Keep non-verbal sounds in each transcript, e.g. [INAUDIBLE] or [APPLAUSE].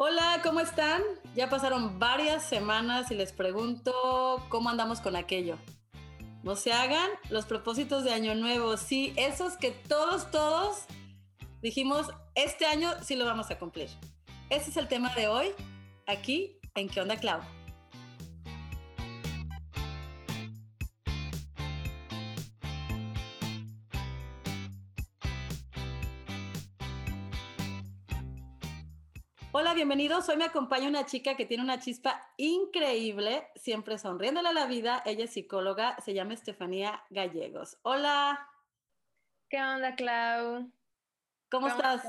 Hola, ¿cómo están? Ya pasaron varias semanas y les pregunto cómo andamos con aquello. No se hagan los propósitos de Año Nuevo, sí, esos que todos, todos dijimos, este año sí lo vamos a cumplir. Ese es el tema de hoy, aquí en ¿Qué onda, Clau? Bienvenidos. Hoy me acompaña una chica que tiene una chispa increíble, siempre sonriéndole a la vida. Ella es psicóloga, se llama Estefanía Gallegos. Hola. ¿Qué onda, Clau? ¿Cómo, estás?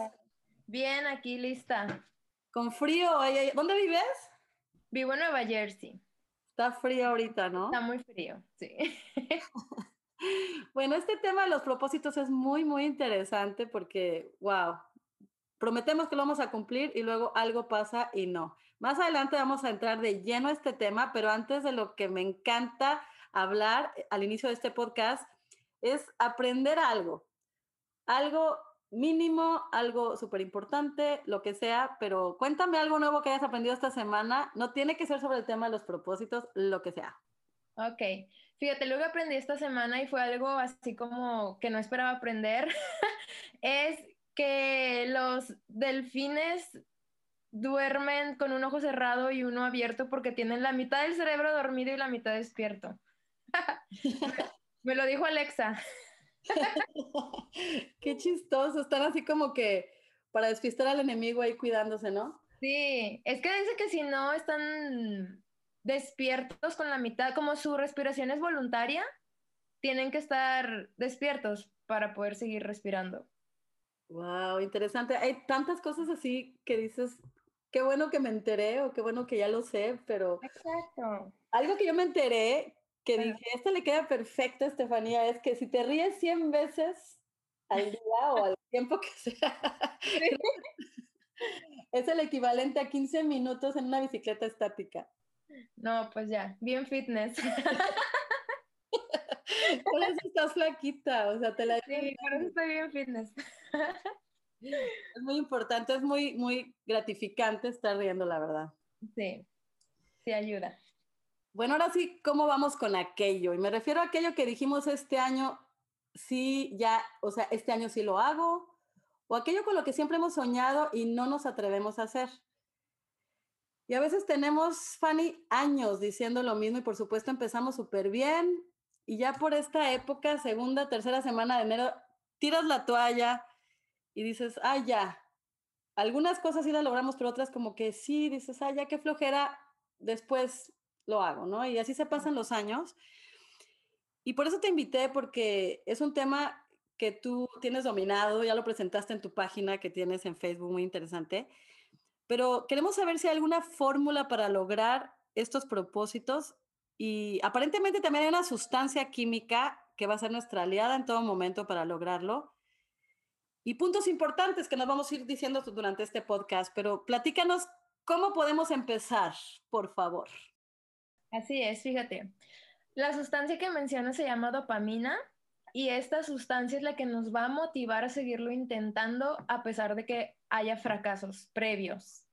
Bien, aquí lista. Con frío. ¿Dónde vives? Vivo en Nueva Jersey. Está frío ahorita, ¿no? Está muy frío, sí. [LAUGHS] bueno, este tema de los propósitos es muy, muy interesante porque, wow, prometemos que lo vamos a cumplir y luego algo pasa y no. Más adelante vamos a entrar de lleno a este tema, pero antes de lo que me encanta hablar al inicio de este podcast es aprender algo, algo mínimo, algo súper importante, lo que sea, pero cuéntame algo nuevo que hayas aprendido esta semana. No tiene que ser sobre el tema de los propósitos, lo que sea. Ok, fíjate, lo que aprendí esta semana y fue algo así como que no esperaba aprender, [LAUGHS] es que los delfines duermen con un ojo cerrado y uno abierto porque tienen la mitad del cerebro dormido y la mitad despierto. [LAUGHS] Me lo dijo Alexa. [LAUGHS] Qué chistoso, están así como que para despistar al enemigo ahí cuidándose, ¿no? Sí, es que dice que si no están despiertos con la mitad, como su respiración es voluntaria, tienen que estar despiertos para poder seguir respirando. Wow, interesante. Hay tantas cosas así que dices, qué bueno que me enteré o qué bueno que ya lo sé, pero... Exacto. Algo que yo me enteré, que dije, esto le queda perfecto, Estefanía, es que si te ríes 100 veces al día o al tiempo que sea, [LAUGHS] es el equivalente a 15 minutos en una bicicleta estática. No, pues ya, bien fitness. [LAUGHS] Por eso estás flaquita, o sea, te la... Sí, por eso estoy bien fitness. [LAUGHS] Es muy importante, es muy, muy gratificante estar riendo, la verdad. Sí, sí ayuda. Bueno, ahora sí, ¿cómo vamos con aquello? Y me refiero a aquello que dijimos este año, sí, ya, o sea, este año sí lo hago, o aquello con lo que siempre hemos soñado y no nos atrevemos a hacer. Y a veces tenemos, Fanny, años diciendo lo mismo y por supuesto empezamos súper bien y ya por esta época, segunda, tercera semana de enero, tiras la toalla y dices, ah, ya. Algunas cosas sí las logramos, pero otras como que sí, dices, ah, ya qué flojera, después lo hago, ¿no? Y así se pasan los años. Y por eso te invité, porque es un tema que tú tienes dominado, ya lo presentaste en tu página que tienes en Facebook, muy interesante. Pero queremos saber si hay alguna fórmula para lograr estos propósitos y aparentemente también hay una sustancia química que va a ser nuestra aliada en todo momento para lograrlo. Y puntos importantes que nos vamos a ir diciendo durante este podcast, pero platícanos cómo podemos empezar, por favor. Así es, fíjate. La sustancia que mencionas se llama dopamina y esta sustancia es la que nos va a motivar a seguirlo intentando a pesar de que haya fracasos previos.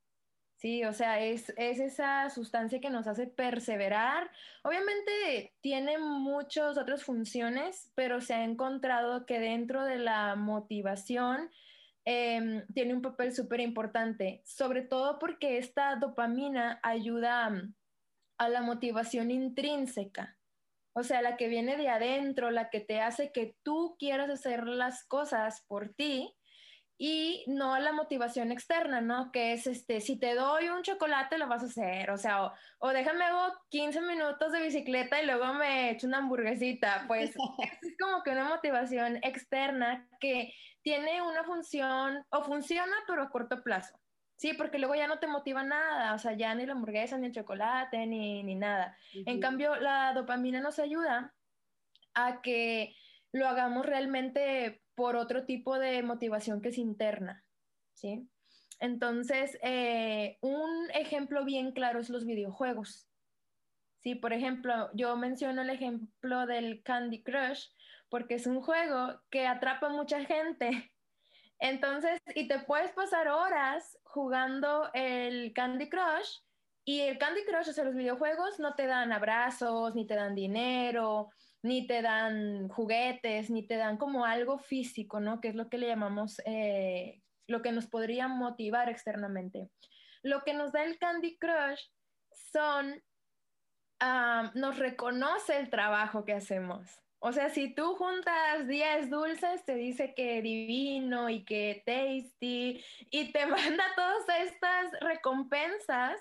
Sí, o sea, es, esa sustancia que nos hace perseverar. Obviamente tiene muchas otras funciones, pero se ha encontrado que dentro de la motivación em, tiene un papel súper importante, sobre todo porque esta dopamina ayuda mm, a la motivación intrínseca, o sea, la que viene de adentro, la que te hace que tú quieras hacer las cosas por ti y no la motivación externa, ¿no? Que es, este, si te doy un chocolate, lo vas a hacer, o sea, o, déjame hago 15 minutos de bicicleta y luego me echo una hamburguesita, pues [LAUGHS] es como que una motivación externa que tiene una función, o funciona, pero a corto plazo. Sí, porque luego ya no te motiva nada, o sea, ya ni la hamburguesa, ni el chocolate, ni, ni nada. En cambio, la dopamina nos ayuda a que lo hagamos realmente por otro tipo de motivación que es interna, ¿sí? Entonces, eh, un ejemplo bien claro es los videojuegos. Sí, por ejemplo, yo menciono el ejemplo del Candy Crush porque es un juego que atrapa a mucha gente. [LAUGHS] Entonces, y te puedes pasar horas jugando el Candy Crush y el Candy Crush, o sea, los videojuegos no te dan abrazos, ni te dan dinero, ni te dan juguetes, ni te dan como algo físico, ¿no? Que es lo que le llamamos, eh, lo que nos podría motivar externamente. Lo que nos da el Candy Crush son, ah, nos reconoce el trabajo que hacemos. O sea, si tú juntas 10 dulces, te dice que divino y que tasty y te [LAUGHS] manda todas estas recompensas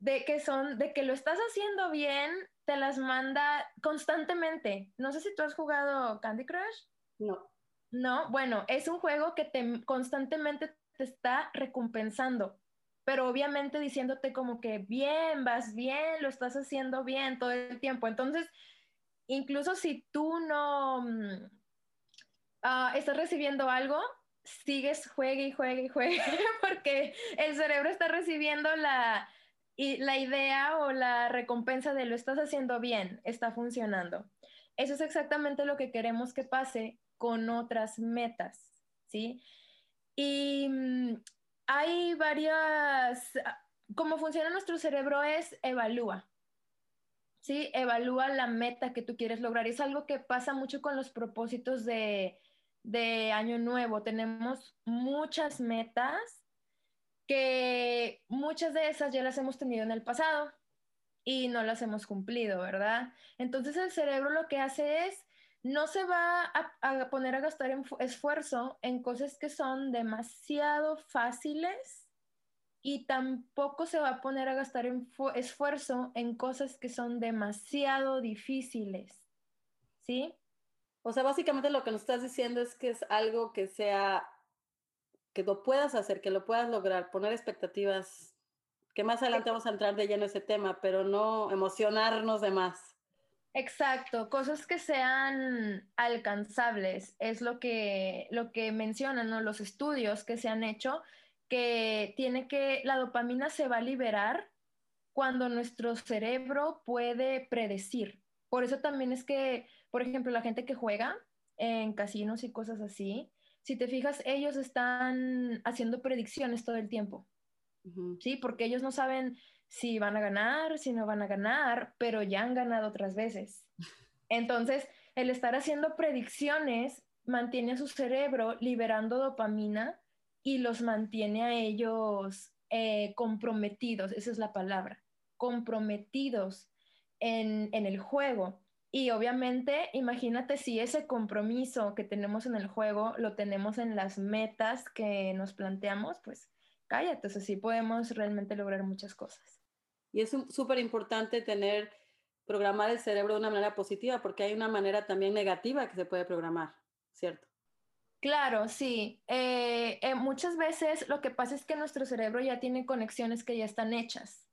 de que son, de que lo estás haciendo bien, te las manda constantemente. No sé si tú has jugado Candy Crush. No. No, bueno, es un juego que te constantemente te está recompensando, pero obviamente diciéndote como que bien, vas bien, lo estás haciendo bien todo el tiempo. Entonces, incluso si tú no ah, estás recibiendo algo, sigues, juegue y juegue y juegue, [LAUGHS] porque el cerebro está recibiendo la, la idea o la recompensa de lo estás haciendo bien, está funcionando. Eso es exactamente lo que queremos que pase con otras metas, ¿sí? Y mm, hay varias, cómo funciona nuestro cerebro es evalúa. ¿sí? Evalúa la meta que tú quieres lograr. Es algo que pasa mucho con los propósitos de, de Año Nuevo. Tenemos muchas metas que muchas de esas ya las hemos tenido en el pasado y no las hemos cumplido, ¿verdad? Entonces el cerebro lo que hace es, no se va a, poner a gastar esfuerzo en cosas que son demasiado fáciles y tampoco se va a poner a gastar esfuerzo en cosas que son demasiado difíciles. ¿Sí? O sea, básicamente lo que nos estás diciendo es que es algo que sea, que lo puedas hacer, que lo puedas lograr, poner expectativas, que más adelante vamos a entrar de lleno ese tema, pero no emocionarnos de más. Exacto, cosas que sean alcanzables, es lo que, lo que mencionan ¿no? los estudios que se han hecho que tiene que, la dopamina se va a liberar cuando nuestro cerebro puede predecir. Por eso también es que, por ejemplo, la gente que juega en casinos y cosas así, si te fijas, ellos están haciendo predicciones todo el tiempo. Sí, porque ellos no saben si van a ganar, si no van a ganar, pero ya han ganado otras veces. [LAUGHS] Entonces, el estar haciendo predicciones mantiene a su cerebro liberando dopamina y los mantiene a ellos eh, comprometidos, esa es la palabra, comprometidos en, en el juego. Y obviamente, imagínate si ese compromiso que tenemos en el juego lo tenemos en las metas que nos planteamos, pues cállate, así podemos realmente lograr muchas cosas. Y es súper importante tener, programar el cerebro de una manera positiva, porque hay una manera también negativa que se puede programar, ¿cierto? Claro, sí. Eh, eh, muchas veces lo que pasa es que nuestro cerebro ya tiene conexiones que ya están hechas.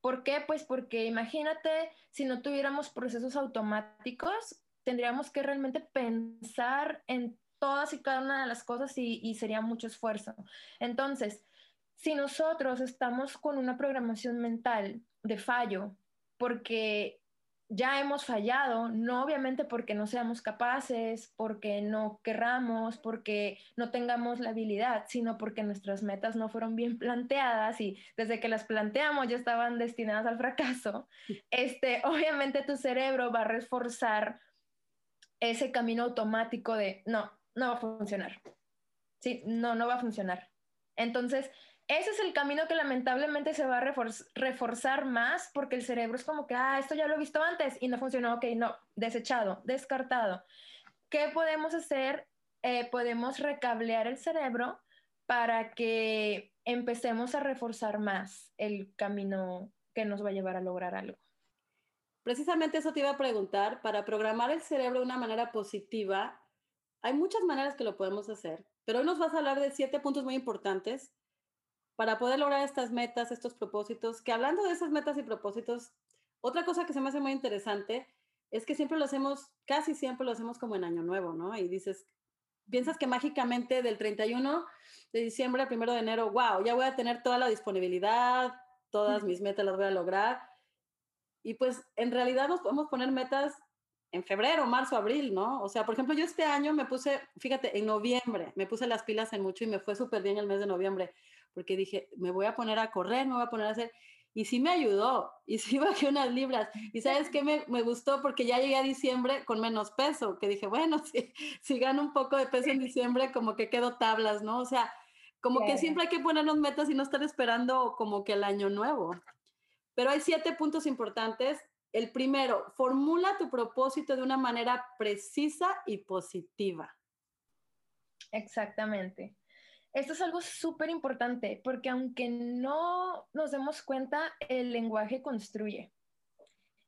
¿Por qué? Pues porque imagínate si no tuviéramos procesos automáticos, tendríamos que realmente pensar en todas y cada una de las cosas y, y sería mucho esfuerzo. Entonces, si nosotros estamos con una programación mental de fallo, porque ya hemos fallado, no obviamente porque no seamos capaces, porque no querramos, porque no tengamos la habilidad, sino porque nuestras metas no fueron bien planteadas y desde que las planteamos ya estaban destinadas al fracaso. [LAUGHS] Este, obviamente tu cerebro va a reforzar ese camino automático de no, no va a funcionar. Sí, no, no va a funcionar. Entonces, ese es el camino que lamentablemente se va a reforzar más porque el cerebro es como que, ah, esto ya lo he visto antes y no funcionó, ok, no, desechado, descartado. ¿Qué podemos hacer? Eh, podemos recablear el cerebro para que empecemos a reforzar más el camino que nos va a llevar a lograr algo. Precisamente eso te iba a preguntar, para programar el cerebro de una manera positiva, hay muchas maneras que lo podemos hacer, pero hoy nos vas a hablar de siete puntos muy importantes para poder lograr estas metas, estos propósitos, que hablando de esas metas y propósitos, otra cosa que se me hace muy interesante es que siempre lo hacemos, casi siempre lo hacemos como en Año Nuevo, ¿no? Y dices, piensas que mágicamente del 31 de diciembre al 1 de enero, wow, ya voy a tener toda la disponibilidad, todas mis metas las voy a lograr. Y pues en realidad nos podemos poner metas en febrero, marzo, abril, ¿no? O sea, por ejemplo, yo este año me puse, fíjate, en noviembre, me puse las pilas en mucho y me fue súper bien el mes de noviembre, porque dije, me voy a poner a correr, me voy a poner a hacer, y sí me ayudó, y sí [LAUGHS] bajé unas libras, y sabes qué me, me gustó, porque ya llegué a diciembre con menos peso, que dije, bueno, [LAUGHS] si, si gano un poco de peso en [LAUGHS] diciembre, como que quedo tablas, ¿no? O sea, como que siempre hay que ponernos metas y no estar esperando como que el año nuevo. Pero hay siete puntos importantes el primero, formula tu propósito de una manera precisa y positiva. Exactamente. Esto es algo súper importante porque aunque no nos demos cuenta, el lenguaje construye.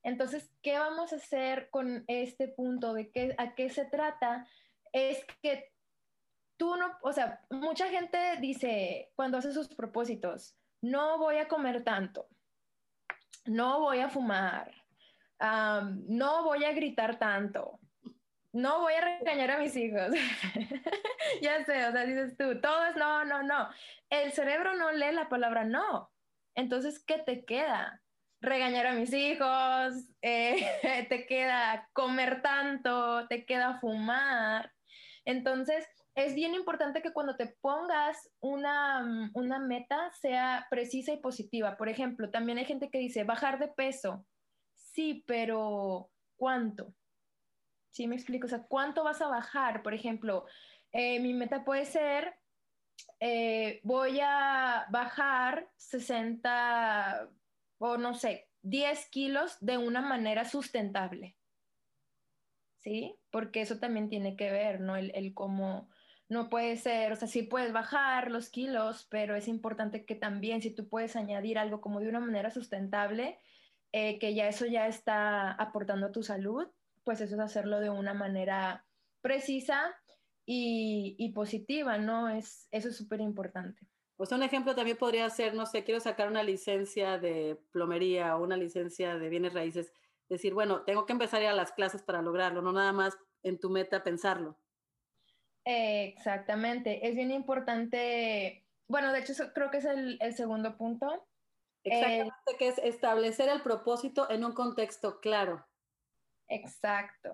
Entonces, ¿qué vamos a hacer con este punto de qué, a qué se trata? Es que tú no, o sea, mucha gente dice cuando hace sus propósitos, no voy a comer tanto, no voy a fumar, no voy a gritar tanto, no voy a regañar a mis hijos. [LAUGHS] ya sé, o sea, dices tú, todo no, no, no. El cerebro no lee la palabra no. Entonces, ¿qué te queda? Regañar a mis hijos, eh, [LAUGHS] te queda comer tanto, te queda fumar. Entonces, es bien importante que cuando te pongas una, una meta sea precisa y positiva. Por ejemplo, también hay gente que dice bajar de peso sí, pero ¿cuánto? ¿Sí me explico? O sea, ¿cuánto vas a bajar? Por ejemplo, eh, mi meta puede ser, eh, voy a bajar 60 o no sé, 10 kilos de una manera sustentable. ¿Sí? Porque eso también tiene que ver, ¿no? El, el cómo no puede ser, o sea, sí puedes bajar los kilos, pero es importante que también si tú puedes añadir algo como de una manera sustentable, eh, que ya eso ya está aportando a tu salud, pues eso es hacerlo de una manera precisa y, positiva, ¿no? Es, eso es súper importante. Pues un ejemplo también podría ser, no sé, quiero sacar una licencia de plomería o una licencia de bienes raíces. Decir, bueno, tengo que empezar a ir a las clases para lograrlo, no nada más en tu meta pensarlo. exactamente, es bien importante. Bueno, de hecho, creo que es el, el segundo punto, Exactamente, que es establecer el propósito en un contexto claro. Exacto.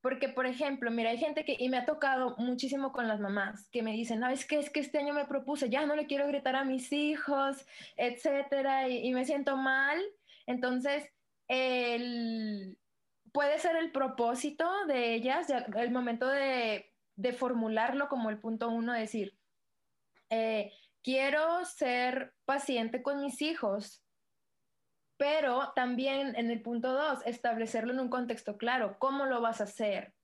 Porque, por ejemplo, mira, hay gente que, y me ha tocado muchísimo con las mamás, que me dicen, no, es que, es que este año me propuse, ya no le quiero gritar a mis hijos, etcétera, y, me siento mal. Entonces, el, puede ser el propósito de ellas, el momento de, de formularlo como el punto uno, decir, eh, quiero ser paciente con mis hijos, pero también en el punto dos, establecerlo en un contexto claro. ¿Cómo lo vas a hacer?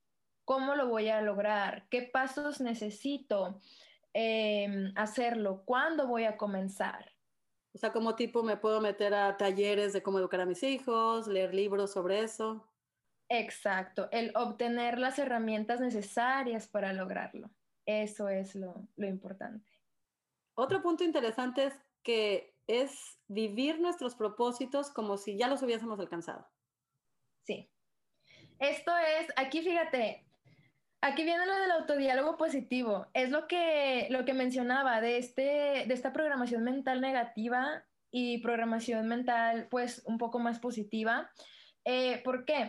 ¿Cómo lo voy a lograr? ¿Qué pasos necesito em, hacerlo? ¿Cuándo voy a comenzar? O sea, como tipo me puedo meter a talleres de cómo educar a mis hijos, leer libros sobre eso. Exacto, el obtener las herramientas necesarias para lograrlo. Eso es lo importante. Otro punto interesante es que es vivir nuestros propósitos como si ya los hubiésemos alcanzado. Sí. Esto es, aquí fíjate, aquí viene lo del autodiálogo positivo. Es lo que, lo que mencionaba de, este, de esta programación mental negativa y programación mental pues un poco más positiva. Eh, ¿Por qué?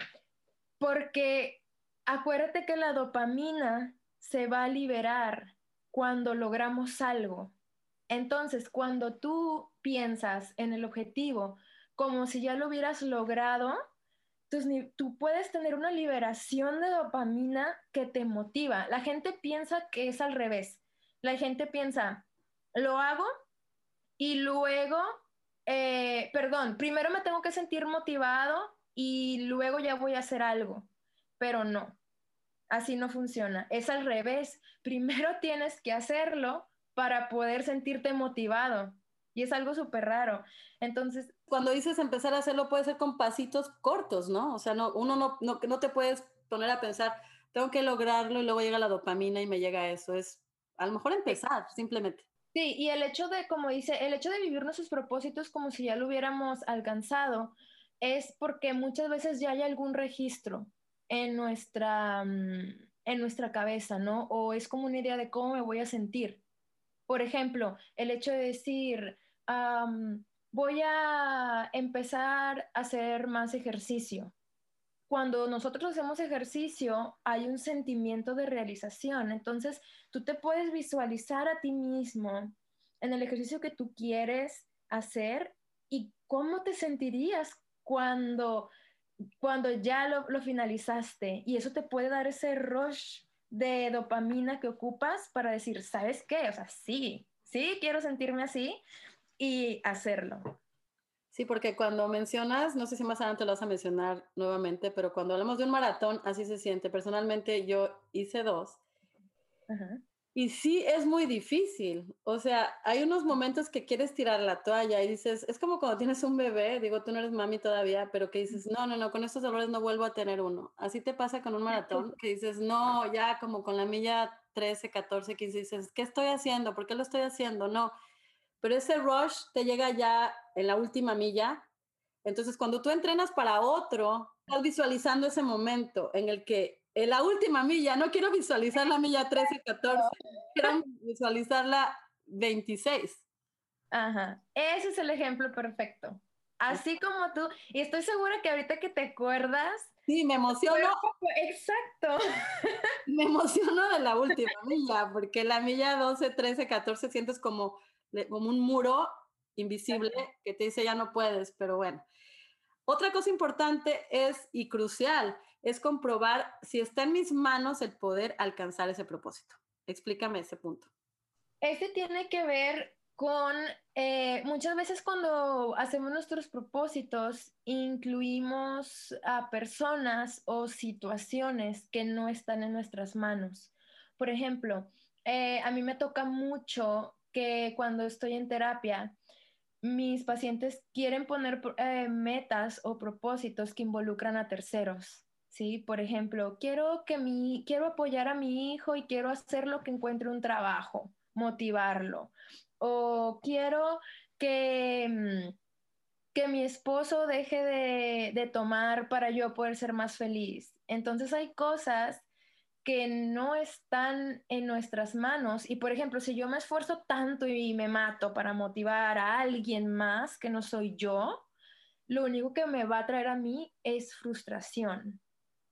Porque acuérdate que la dopamina se va a liberar cuando logramos algo. Entonces, cuando tú piensas en el objetivo como si ya lo hubieras logrado, tú puedes tener una liberación de dopamina que te motiva. La gente piensa que es al revés. La gente piensa, lo hago y luego, eh, perdón, primero me tengo que sentir motivado y luego ya voy a hacer algo. Pero no, así no funciona. Es al revés. Primero [LAUGHS] tienes que hacerlo para poder sentirte motivado. Y es algo súper raro. Entonces... Cuando dices empezar a hacerlo, puede ser con pasitos cortos, ¿no? O sea, no, uno no, no, no te puedes poner a pensar, tengo que lograrlo y luego llega la dopamina y me llega eso. Es a lo mejor empezar, simplemente. Sí, y el hecho de, como dice, el hecho de vivir nuestros propósitos como si ya lo hubiéramos alcanzado, es porque muchas veces ya hay algún registro en nuestra, mm, en nuestra cabeza, ¿no? O es como una idea de cómo me voy a sentir. Por ejemplo, el hecho de decir, voy a empezar a hacer más ejercicio. cuando nosotros hacemos ejercicio hay un sentimiento de realización. Entonces, tú te puedes visualizar a ti mismo en el ejercicio que tú quieres hacer y cómo te sentirías cuando, cuando ya lo, lo finalizaste. Y eso te puede dar ese rush de dopamina que ocupas para decir, ¿sabes qué? O sea, sí, sí, quiero sentirme así y hacerlo. Sí, porque cuando mencionas, no sé si más adelante lo vas a mencionar nuevamente, pero cuando hablamos de un maratón, así se siente. Personalmente yo hice dos. Y sí, es muy difícil. O sea, hay unos momentos que quieres tirar la toalla y dices, es como cuando tienes un bebé, digo, tú no eres mami todavía, pero que dices, no, no, no, con estos dolores no vuelvo a tener uno. Así te pasa con un maratón, que dices, no, ya como con la milla 13, 14, 15, dices, ¿qué estoy haciendo? ¿Por qué lo estoy haciendo? No pero ese rush te llega ya en la última milla. Entonces, cuando tú entrenas para otro, estás visualizando ese momento en el que en la última milla, no quiero visualizar la milla 13, 14, quiero [LAUGHS] visualizar la 26. Ajá, ese es el ejemplo perfecto. Así como tú, y estoy segura que ahorita que te acuerdas. Sí, me emociono. Exacto. [LAUGHS] Me emociono de la última milla, porque la milla 12, 13, 14 sientes como como un muro invisible que te dice ya no puedes, pero bueno. Otra cosa importante es y crucial es comprobar si está en mis manos el poder alcanzar ese propósito. Explícame ese punto. Este tiene que ver con eh, muchas veces cuando hacemos nuestros propósitos, incluimos a personas o situaciones que no están en nuestras manos. Por ejemplo, eh, a mí me toca mucho que cuando estoy en terapia, mis pacientes quieren poner eh, metas o propósitos que involucran a terceros. ¿sí? Por ejemplo, quiero, que mi, quiero apoyar a mi hijo y quiero hacerlo que encuentre un trabajo, motivarlo. O quiero que, mm, que mi esposo deje de, de tomar para yo poder ser más feliz. Entonces hay cosas que no están en nuestras manos. Y por ejemplo, si yo me esfuerzo tanto y me mato para motivar a alguien más que no soy yo, lo único que me va a traer a mí es frustración.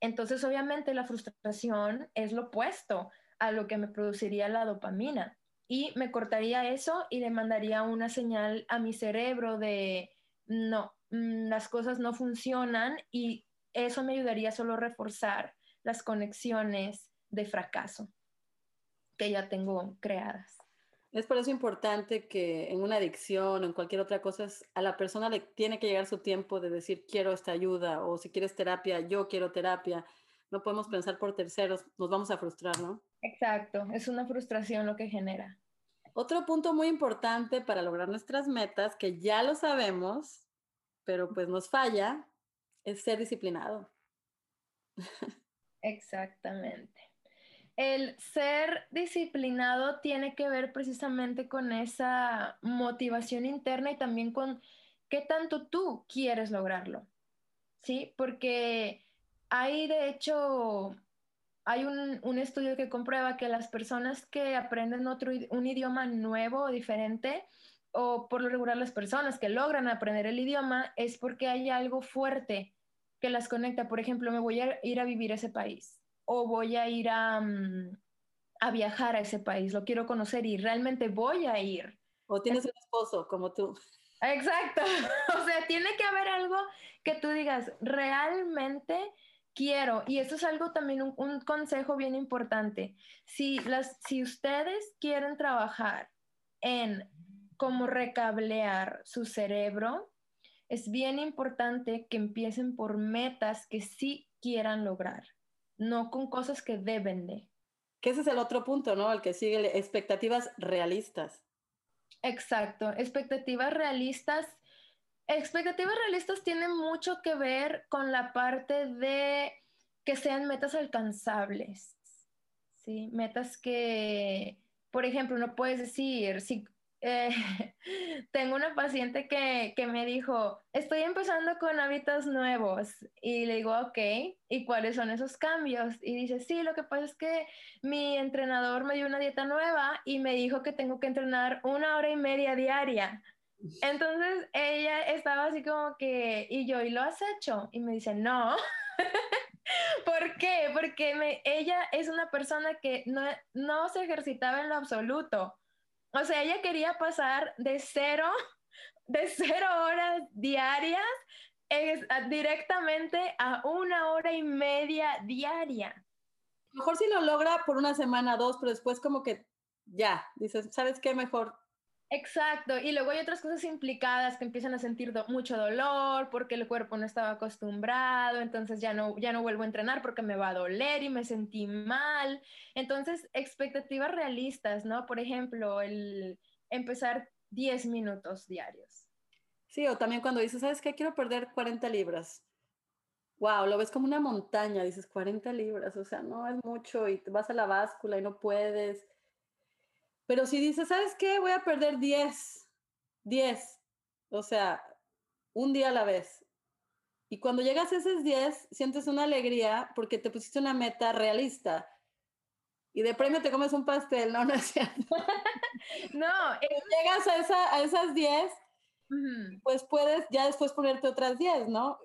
Entonces, obviamente, la frustración es lo opuesto a lo que me produciría la dopamina. Y me cortaría eso y le mandaría una señal a mi cerebro de, no, mm, las cosas no funcionan y eso me ayudaría solo a reforzar las conexiones de fracaso que ya tengo creadas. Es por eso importante que en una adicción o en cualquier otra cosa, a la persona le tiene que llegar su tiempo de decir quiero esta ayuda o si quieres terapia, yo quiero terapia. No podemos pensar por terceros, nos vamos a frustrar, ¿no? Exacto, es una frustración lo que genera. Otro punto muy importante para lograr nuestras metas, que ya lo sabemos, pero pues nos falla, es ser disciplinado. [LAUGHS] Exactamente. El ser disciplinado tiene que ver precisamente con esa motivación interna y también con qué tanto tú quieres lograrlo. ¿Sí? Porque hay de hecho, hay un, estudio que comprueba que las personas que aprenden otro, un idioma nuevo o diferente, o por lo regular las personas que logran aprender el idioma, es porque hay algo fuerte que las conecta. Por ejemplo, me voy a ir a vivir a ese país o voy a ir a, mm, a viajar a ese país, lo quiero conocer y realmente voy a ir. O tienes un esposo como tú. Exacto. [LAUGHS] O sea, tiene que haber algo que tú digas, realmente quiero. Y eso es algo también, un, un consejo bien importante. Si, las, si ustedes quieren trabajar en cómo recablear su cerebro, es bien importante que empiecen por metas que sí quieran lograr, no con cosas que deben de. Que ese es el otro punto, ¿no? El que sigue, expectativas realistas. Exacto, expectativas realistas. Expectativas realistas tienen mucho que ver con la parte de que sean metas alcanzables, ¿sí? Metas que, por ejemplo, no puedes decir, si eh, [LAUGHS] tengo una paciente que, que, me dijo, estoy empezando con hábitos nuevos y le digo, ok, ¿y cuáles son esos cambios? Y dice, sí, lo que pasa es que mi entrenador me dio una dieta nueva y me dijo que tengo que entrenar una hora y media diaria. Entonces ella estaba así como que, y yo, ¿y lo has hecho? Y me dice, no, [LAUGHS] ¿Por qué? Porque ella es una persona que no, no se ejercitaba en lo absoluto. O sea, ella quería pasar de cero, [LAUGHS] de cero horas diarias directamente a una hora y media diaria. Mejor si lo logra por una semana, dos, pero después como que ya, dices, ¿sabes qué? Mejor Exacto, y luego hay otras cosas implicadas que empiezan a sentir mucho dolor porque el cuerpo no estaba acostumbrado, entonces ya no, ya no vuelvo a entrenar porque me va a doler y me sentí mal. Entonces, expectativas realistas, ¿no? Por ejemplo, el empezar 10 minutos diarios. Sí, o también cuando dices, ¿sabes qué? Quiero perder 40 libras. Wow, lo ves como una montaña, dices 40 libras, o sea, no es mucho y vas a la báscula y no puedes pero si dices, ¿sabes qué? Voy a perder 10, 10, o sea, un día a la vez. Y cuando llegas a esos 10, sientes una alegría porque te pusiste una meta realista. Y de premio te comes un pastel, ¿no? [LAUGHS] No es cierto. no. [LAUGHS] llegas a, esa, a esas 10, pues puedes ya después ponerte otras 10, ¿no?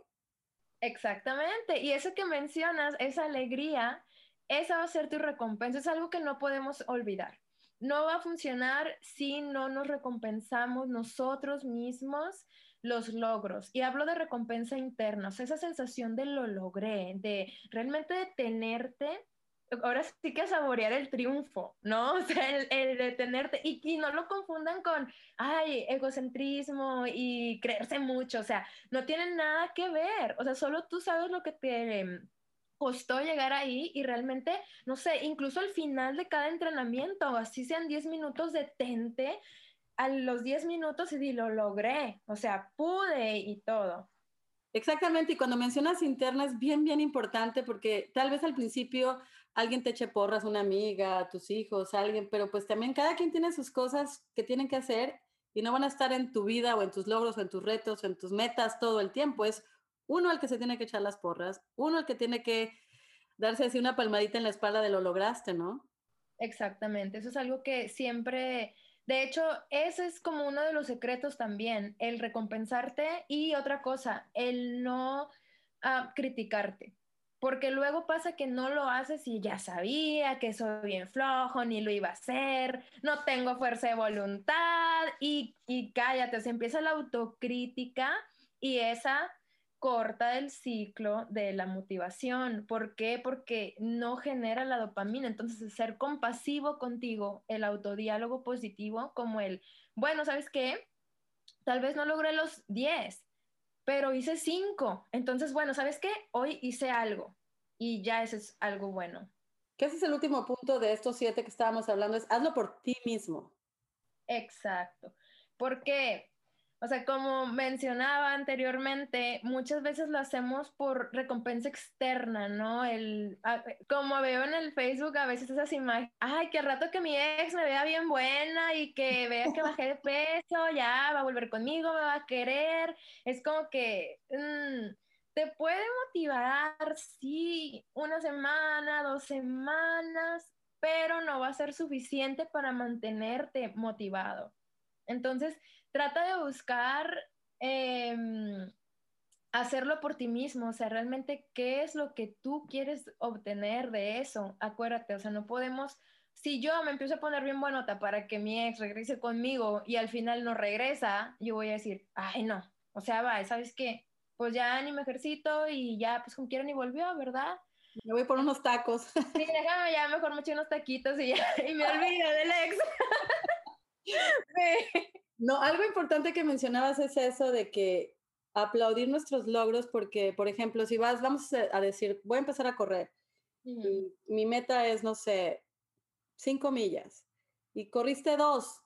Exactamente. Y eso que mencionas, esa alegría, esa va a ser tu recompensa. Es algo que no podemos olvidar no va a funcionar si no nos recompensamos nosotros mismos los logros. Y hablo de recompensa interna, esa sensación de lo logré, de realmente detenerte. Ahora sí que saborear el triunfo, ¿no? [LAUGHS] O sea, el, detenerte y, y, no lo confundan con, ay, egocentrismo y creerse mucho, o sea, no tienen nada que ver, o sea, solo tú sabes lo que te costó llegar ahí y realmente, no sé, incluso al final de cada entrenamiento, así sean 10 minutos, detente a los 10 minutos y lo logré, o sea, pude y todo. Exactamente, y cuando mencionas interna es bien, bien importante porque tal vez al principio alguien te eche porras, una amiga, tus hijos, alguien, pero pues también cada quien tiene sus cosas que tienen que hacer y no van a estar en tu vida o en tus logros o en tus retos o en tus metas todo el tiempo. Es uno al que se tiene que echar las porras, uno al que tiene que darse así una palmadita en la espalda de lo lograste, ¿no? Exactamente, eso es algo que siempre, de hecho, ese es como uno de los secretos también, el recompensarte y otra cosa, el no ah, criticarte. Porque luego pasa que no lo haces y ya sabía que soy bien flojo, ni lo iba a hacer, no tengo fuerza de voluntad y, y cállate, se empieza la autocrítica y esa corta el ciclo de la motivación. ¿Por qué? Porque no genera la dopamina. Entonces, ser compasivo contigo, el autodiálogo positivo, como el, bueno, ¿sabes qué? Tal vez no logré los 10, pero hice 5. Entonces, bueno, ¿sabes qué? Hoy hice algo y ya ese es algo bueno. ¿Qué ese es el último punto de estos siete que estábamos hablando, es hazlo por ti mismo. Exacto. Porque o sea, como mencionaba anteriormente, muchas veces lo hacemos por recompensa externa, ¿no? El, como veo en el Facebook a veces esas imágenes, ay, que rato que mi ex me vea bien buena y que vea que bajé de peso, ya va a volver conmigo, me va a querer. Es como que mm, te puede motivar, sí, una semana, dos semanas, pero no va a ser suficiente para mantenerte motivado. Entonces, trata de buscar em, hacerlo por ti mismo, o sea, realmente qué es lo que tú quieres obtener de eso. Acuérdate, o sea, no podemos, si yo me empiezo a poner bien buenota para que mi ex regrese conmigo y al final no regresa, yo voy a decir, ay, no, o sea, va, ¿sabes qué? Pues ya ni me ejercito y ya, pues como quiera ni volvió, ¿verdad? Me voy por unos tacos. Sí, [LAUGHS] déjame ya, mejor me echo unos taquitos y ya, [LAUGHS] y me olvido del ex. [LAUGHS] sí. No, algo importante que mencionabas es eso de que aplaudir nuestros logros porque, por ejemplo, si vas, vamos a decir, voy a empezar a correr y mi meta es, no sé, cinco millas y corriste dos.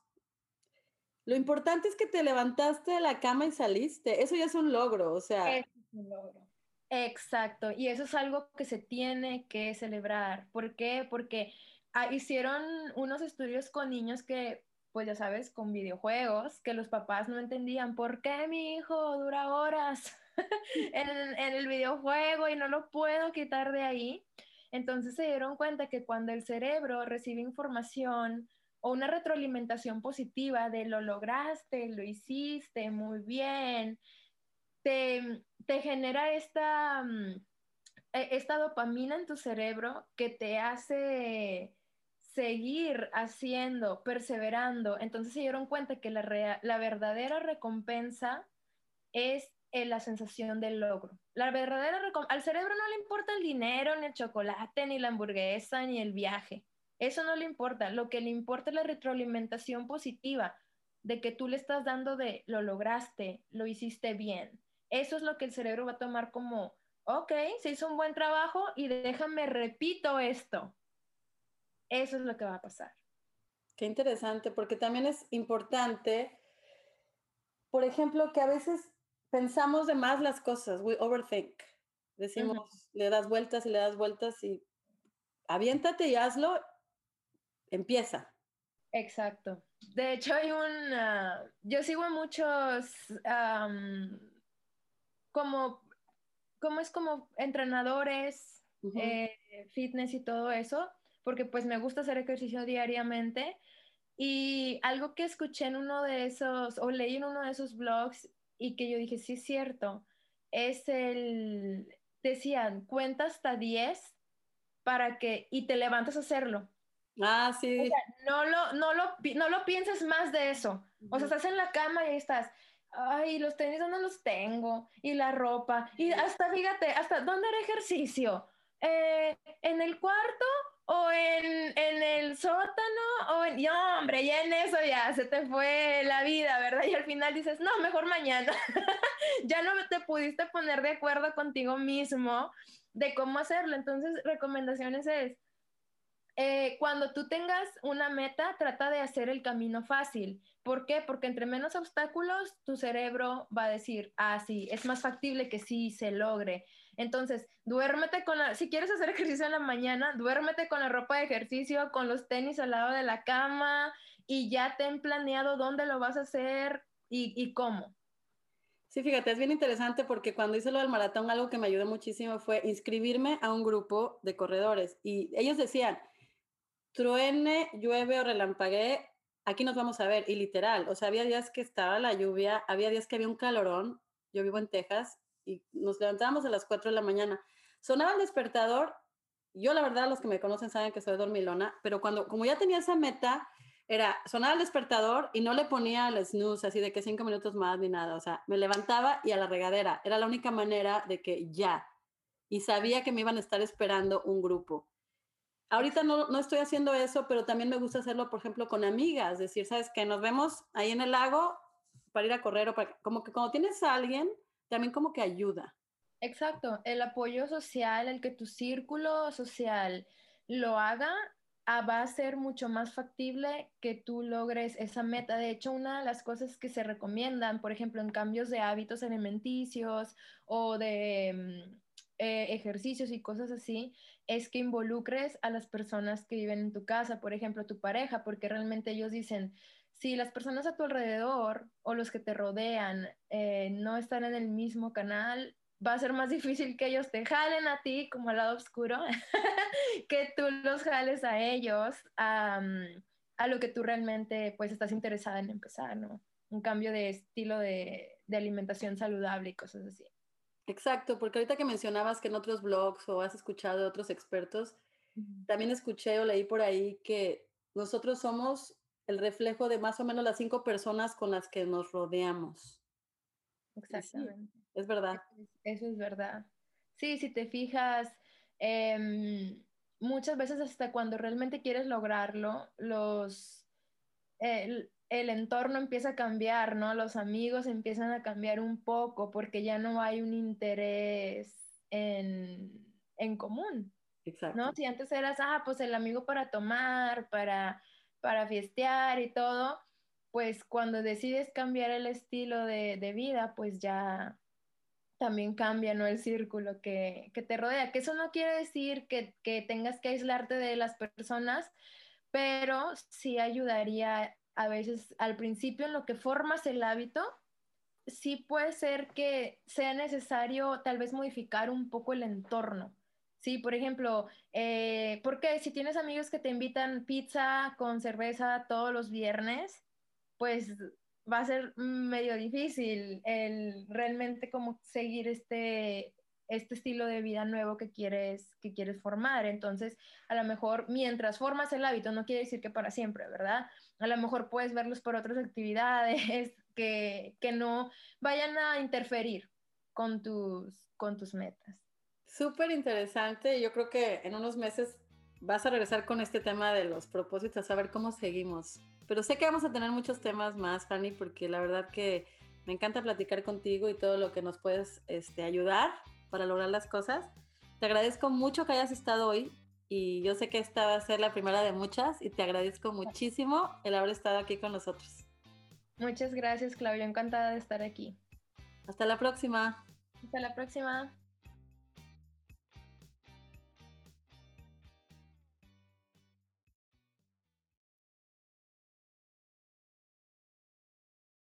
Lo importante es que te levantaste de la cama y saliste. Eso ya es un logro, o sea. Es un logro. Exacto, y eso es algo que se tiene que celebrar. ¿Por qué? Porque ah, hicieron unos estudios con niños que pues ya sabes, con videojuegos, que los papás no entendían por qué mi hijo dura horas [LAUGHS] en, el videojuego y no lo puedo quitar de ahí. Entonces se dieron cuenta que cuando el cerebro recibe información o una retroalimentación positiva de lo lograste, lo hiciste muy bien, te, te genera esta mm, eh, esta dopamina en tu cerebro que te hace seguir haciendo, perseverando. Entonces se dieron cuenta que la, la verdadera recompensa es eh, la sensación del logro. La verdadera al cerebro no le importa el dinero, ni el chocolate, ni la hamburguesa, ni el viaje. Eso no le importa. Lo que le importa es la retroalimentación positiva de que tú le estás dando de lo lograste, lo hiciste bien. Eso es lo que el cerebro va a tomar como, ok, se hizo un buen trabajo y déjame repito esto. Eso es lo que va a pasar. Qué interesante, porque también es importante, por ejemplo, que a veces pensamos de más las cosas, we overthink. Decimos, le das vueltas y le das vueltas y aviéntate y hazlo, empieza. Exacto. De hecho, hay un, yo sigo muchos, como, como es como entrenadores, eh, fitness y todo eso, porque pues me gusta hacer ejercicio diariamente. Y algo que escuché en uno de esos, o leí en uno de esos blogs y que yo dije, sí es cierto, es el, decían, cuenta hasta 10 para que, y te levantas a hacerlo. Ah, sí. no lo, no, lo, no lo pienses más de eso. O sea, estás en la cama y ahí estás. Ay, los tenis, ¿dónde los tengo? Y la ropa. Y hasta, fíjate, hasta, ¿dónde era ejercicio? Eh, ¿En el cuarto o en, en, el sótano, o en, hombre, ya en eso ya se te fue la vida, ¿verdad? Y al final dices, no, mejor mañana. [LAUGHS] ya no te pudiste poner de acuerdo contigo mismo de cómo hacerlo. Entonces, recomendaciones es, eh, cuando tú tengas una meta, trata de hacer el camino fácil. ¿Por qué? Porque entre menos obstáculos, tu cerebro va a decir, ah, sí, es más factible que sí se logre. Entonces, duérmete con la, si quieres hacer ejercicio en la mañana, duérmete con la ropa de ejercicio, con los tenis al lado de la cama y ya ten planeado dónde lo vas a hacer y, y cómo. Sí, fíjate, es bien interesante porque cuando hice lo del maratón, algo que me ayudó muchísimo fue inscribirme a un grupo de corredores y ellos decían, truene, llueve o relampaguee, aquí nos vamos a ver. Y literal, o sea, había días que estaba la lluvia, había días que había un calorón, yo vivo en Texas, y nos levantábamos a las 4 de la mañana. Sonaba el despertador, yo la verdad los que me conocen saben que soy dormilona, pero cuando, como ya tenía esa meta, era, sonaba el despertador y no le ponía el snooze así de que cinco minutos más ni nada, o sea, me levantaba y a la regadera, era la única manera de que ya, y sabía que me iban a estar esperando un grupo. Ahorita no, no estoy haciendo eso, pero también me gusta hacerlo, por ejemplo, con amigas, decir, sabes que nos vemos ahí en el lago para ir a correr o para, como que cuando tienes a alguien, también como que ayuda. Exacto, el apoyo social, el que tu círculo social lo haga, ah, va a ser mucho más factible que tú logres esa meta. De hecho, una de las cosas que se recomiendan, por ejemplo, en cambios de hábitos alimenticios o de mm, eh, ejercicios y cosas así, es que involucres a las personas que viven en tu casa, por ejemplo, tu pareja, porque realmente ellos dicen, si las personas a tu alrededor o los que te rodean eh, no están en el mismo canal, va a ser más difícil que ellos te jalen a ti como al lado oscuro, [LAUGHS] que tú los jales a ellos a, lo que tú realmente pues estás interesada en empezar, ¿no? Un cambio de estilo de, de alimentación saludable y cosas así. Exacto, porque ahorita que mencionabas que en otros blogs o has escuchado de otros expertos, también escuché o leí por ahí que nosotros somos el reflejo de más o menos las cinco personas con las que nos rodeamos. Exactamente. es verdad. Eso es verdad. Sí, si te fijas, em, muchas veces hasta cuando realmente quieres lograrlo, los, el, entorno empieza a cambiar, ¿no? Los amigos empiezan a cambiar un poco porque ya no hay un interés en, en común. Exacto. ¿No? Si antes eras, ah, pues el amigo para tomar, para para fiestear y todo, pues cuando decides cambiar el estilo de, vida, pues ya también cambia, ¿no? El círculo que, te rodea, que eso no quiere decir que, tengas que aislarte de las personas, pero sí ayudaría a veces al principio en lo que formas el hábito, sí puede ser que sea necesario tal vez modificar un poco el entorno. Sí, por ejemplo, eh, porque si tienes amigos que te invitan pizza con cerveza todos los viernes, pues va a ser medio difícil el realmente como seguir este, este estilo de vida nuevo que quieres, que quieres formar. Entonces, a lo mejor mientras formas el hábito, no quiere decir que para siempre, ¿verdad? A lo mejor puedes verlos por otras actividades [LAUGHS] que, que no vayan a interferir con tus, con tus metas. Súper interesante. Yo creo que en unos meses vas a regresar con este tema de los propósitos, a ver cómo seguimos. Pero sé que vamos a tener muchos temas más, Fanny, porque la verdad que me encanta platicar contigo y todo lo que nos puedes este, ayudar para lograr las cosas. Te agradezco mucho que hayas estado hoy y yo sé que esta va a ser la primera de muchas y te agradezco muchísimo el haber estado aquí con nosotros. Muchas gracias, Claudia. Encantada de estar aquí. Hasta la próxima. Hasta la próxima.